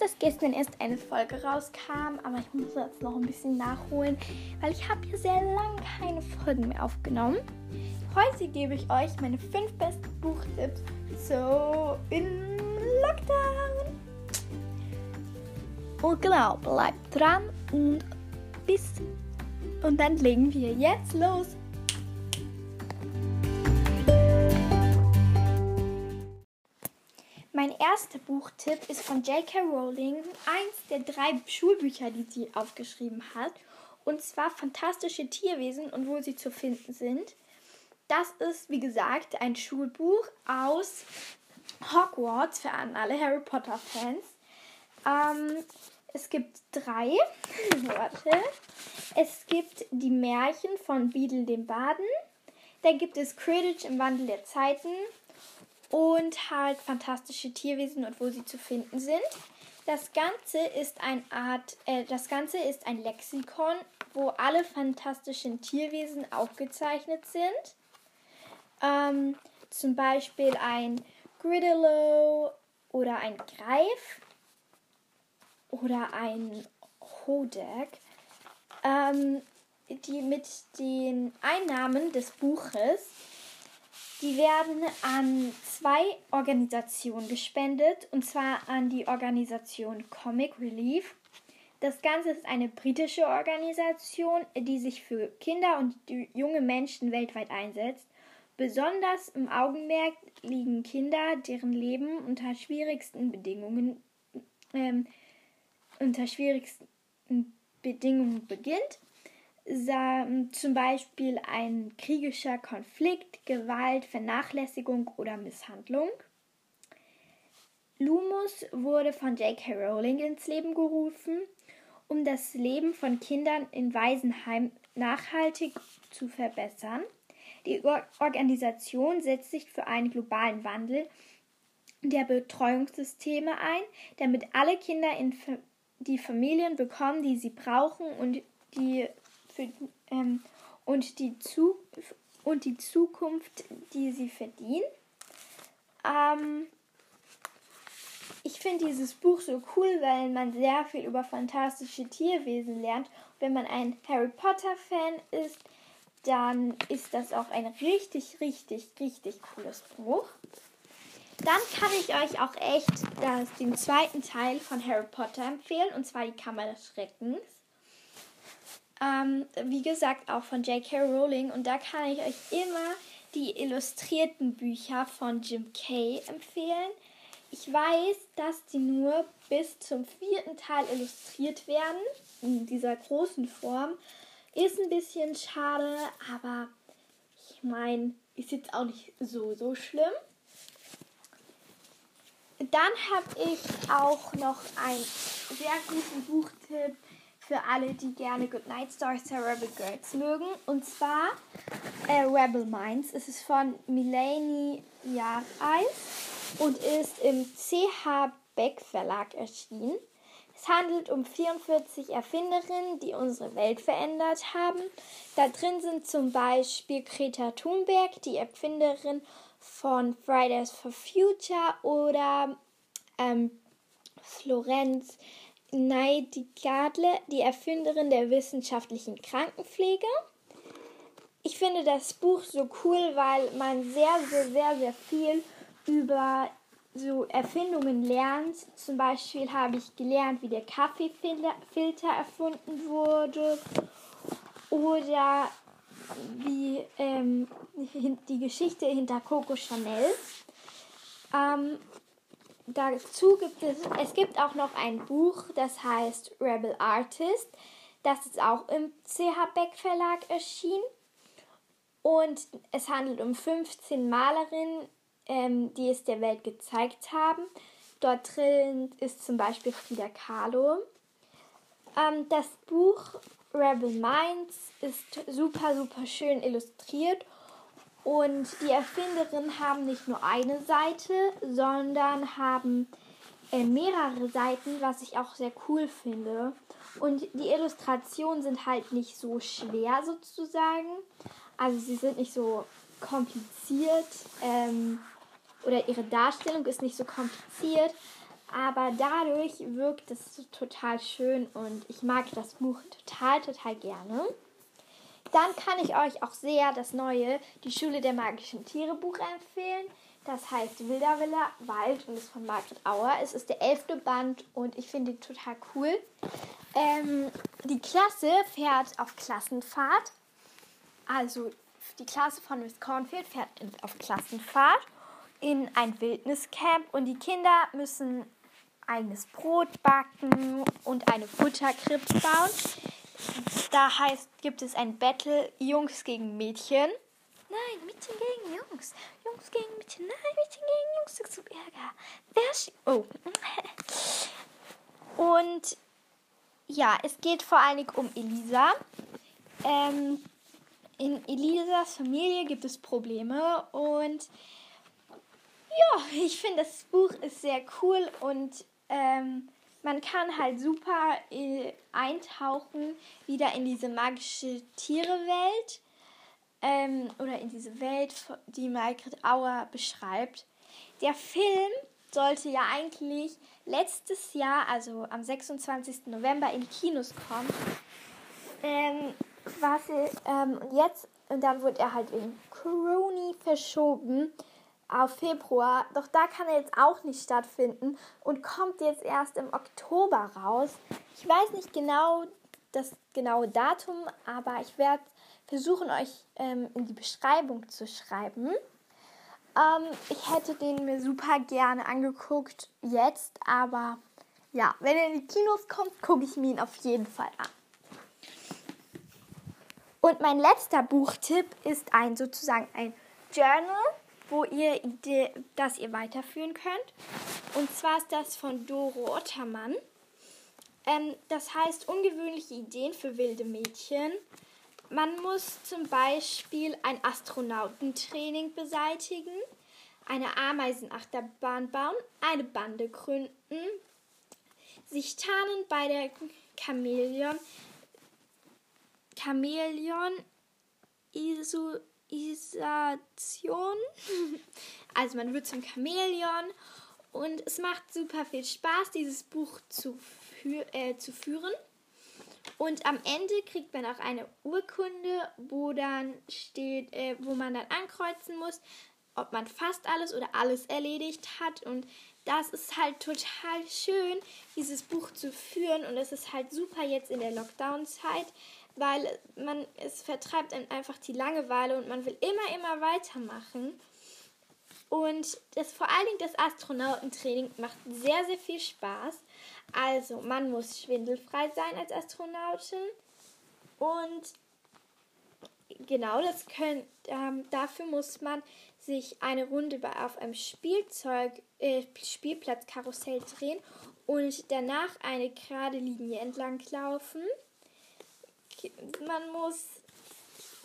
dass gestern erst eine Folge rauskam, aber ich muss jetzt noch ein bisschen nachholen, weil ich habe hier sehr lange keine Folgen mehr aufgenommen. Heute gebe ich euch meine fünf besten Buchtipps so in Lockdown. Und genau, bleibt dran und bis. Und dann legen wir jetzt los. Mein erster Buchtipp ist von J.K. Rowling, eins der drei Schulbücher, die sie aufgeschrieben hat. Und zwar Fantastische Tierwesen und wo sie zu finden sind. Das ist, wie gesagt, ein Schulbuch aus Hogwarts für alle Harry Potter-Fans. Ähm, es gibt drei. Warte. Es gibt die Märchen von Beadle dem Baden. Dann gibt es Quidditch im Wandel der Zeiten und halt fantastische Tierwesen und wo sie zu finden sind. Das Ganze ist ein Art, äh, das Ganze ist ein Lexikon, wo alle fantastischen Tierwesen aufgezeichnet sind. Ähm, zum Beispiel ein Gridalow oder ein Greif oder ein Hodak. Ähm, die mit den Einnahmen des Buches die werden an zwei Organisationen gespendet, und zwar an die Organisation Comic Relief. Das Ganze ist eine britische Organisation, die sich für Kinder und junge Menschen weltweit einsetzt. Besonders im Augenmerk liegen Kinder, deren Leben unter schwierigsten Bedingungen, ähm, unter schwierigsten Bedingungen beginnt zum Beispiel ein kriegischer Konflikt, Gewalt, Vernachlässigung oder Misshandlung. Lumus wurde von J.K. Rowling ins Leben gerufen, um das Leben von Kindern in Waisenheim nachhaltig zu verbessern. Die Organisation setzt sich für einen globalen Wandel der Betreuungssysteme ein, damit alle Kinder die Familien bekommen, die sie brauchen und die für, ähm, und, die Zu und die Zukunft, die sie verdienen. Ähm, ich finde dieses Buch so cool, weil man sehr viel über fantastische Tierwesen lernt. wenn man ein Harry Potter-Fan ist, dann ist das auch ein richtig, richtig, richtig cooles Buch. Dann kann ich euch auch echt das, den zweiten Teil von Harry Potter empfehlen, und zwar die Kammer des Schreckens. Ähm, wie gesagt, auch von J.K. Rowling. Und da kann ich euch immer die illustrierten Bücher von Jim Kay empfehlen. Ich weiß, dass die nur bis zum vierten Teil illustriert werden, in dieser großen Form. Ist ein bisschen schade, aber ich meine, ist jetzt auch nicht so, so schlimm. Dann habe ich auch noch einen sehr guten Buchtipp für alle, die gerne Goodnight Stars der Rebel Girls mögen. Und zwar äh, Rebel Minds. Es ist von Milani Jareis und ist im CH Beck Verlag erschienen. Es handelt um 44 Erfinderinnen, die unsere Welt verändert haben. Da drin sind zum Beispiel Greta Thunberg, die Erfinderin von Fridays for Future oder ähm, Florenz Nightingale, die Erfinderin der wissenschaftlichen Krankenpflege. Ich finde das Buch so cool, weil man sehr, sehr, sehr, sehr viel über so Erfindungen lernt. Zum Beispiel habe ich gelernt, wie der Kaffeefilter erfunden wurde oder wie ähm, die Geschichte hinter Coco Chanel. Ähm, dazu gibt es, es gibt auch noch ein Buch, das heißt Rebel Artist. Das ist auch im CH Beck Verlag erschienen. Und es handelt um 15 Malerinnen, ähm, die es der Welt gezeigt haben. Dort drin ist zum Beispiel Frida Kahlo. Ähm, das Buch Rebel Minds ist super, super schön illustriert und die Erfinderinnen haben nicht nur eine Seite, sondern haben äh, mehrere Seiten, was ich auch sehr cool finde. Und die Illustrationen sind halt nicht so schwer sozusagen. Also sie sind nicht so kompliziert ähm, oder ihre Darstellung ist nicht so kompliziert. aber dadurch wirkt es total schön und ich mag das Buch total, total gerne. Dann kann ich euch auch sehr das neue Die Schule der magischen Tiere Buch empfehlen. Das heißt Wilder Villa Wald und ist von Margret Auer. Es ist der elfte Band und ich finde ihn total cool. Ähm, die Klasse fährt auf Klassenfahrt. Also die Klasse von Miss Cornfield fährt auf Klassenfahrt in ein Wildniscamp und die Kinder müssen eigenes Brot backen und eine Futterkrippe bauen. Da heißt, gibt es ein Battle Jungs gegen Mädchen. Nein, Mädchen gegen Jungs. Jungs gegen Mädchen. Nein, Mädchen gegen Jungs. Das so Ärger. Wer Oh. Und ja, es geht vor allen Dingen um Elisa. Ähm, in Elisas Familie gibt es Probleme und ja, ich finde das Buch ist sehr cool und ähm, man kann halt super äh, eintauchen wieder in diese magische Tierewelt ähm, oder in diese Welt, die Margaret Auer beschreibt. Der Film sollte ja eigentlich letztes Jahr, also am 26. November, in Kinos kommen. Ähm, quasi, ähm, und jetzt, und dann wurde er halt wegen Corona verschoben auf Februar. Doch da kann er jetzt auch nicht stattfinden und kommt jetzt erst im Oktober raus. Ich weiß nicht genau das genaue Datum, aber ich werde versuchen, euch ähm, in die Beschreibung zu schreiben. Ähm, ich hätte den mir super gerne angeguckt jetzt, aber ja, wenn er in die Kinos kommt, gucke ich mir ihn auf jeden Fall an. Und mein letzter Buchtipp ist ein sozusagen ein Journal wo ihr das ihr weiterführen könnt. Und zwar ist das von Doro Ottermann. Ähm, das heißt ungewöhnliche Ideen für wilde Mädchen. Man muss zum Beispiel ein Astronautentraining beseitigen, eine Ameisenachterbahn bauen, eine Bande gründen, sich tarnen bei der Chamäleon, Chamäleon Isu Isation. Also man wird zum Chamäleon und es macht super viel Spaß, dieses Buch zu, fü äh, zu führen. Und am Ende kriegt man auch eine Urkunde, wo dann steht, äh, wo man dann ankreuzen muss, ob man fast alles oder alles erledigt hat. Und das ist halt total schön, dieses Buch zu führen. Und es ist halt super jetzt in der Lockdown-Zeit, weil man es vertreibt einem einfach die Langeweile und man will immer, immer weitermachen. Und das vor allen Dingen das Astronautentraining macht sehr, sehr viel Spaß. Also man muss schwindelfrei sein als Astronautin und genau das können, ähm, dafür muss man sich eine Runde auf einem Spielzeug, äh, Spielplatzkarussell drehen und danach eine gerade Linie entlang laufen man muss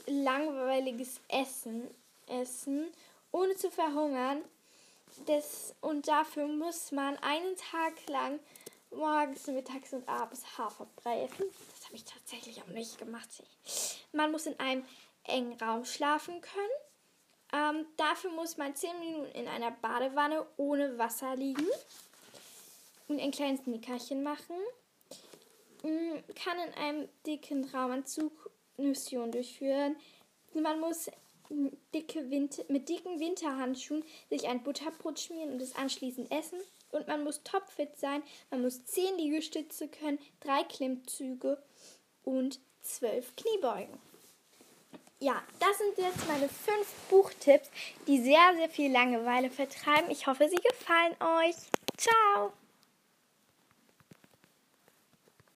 langweiliges Essen essen, ohne zu verhungern. Das, und dafür muss man einen Tag lang morgens, mittags und abends Haferbrei essen. Das habe ich tatsächlich auch nicht gemacht. Man muss in einem engen Raum schlafen können. Ähm, dafür muss man 10 Minuten in einer Badewanne ohne Wasser liegen und ein kleines Nickerchen machen. Kann in einem dicken Raumanzug Mission durchführen. Man muss dicke Winter, mit dicken Winterhandschuhen sich ein Butterbrot schmieren und es anschließend essen. Und man muss topfit sein. Man muss 10 Liegestütze können, drei Klimmzüge und 12 Kniebeugen. Ja, das sind jetzt meine fünf Buchtipps, die sehr, sehr viel Langeweile vertreiben. Ich hoffe, sie gefallen euch. Ciao!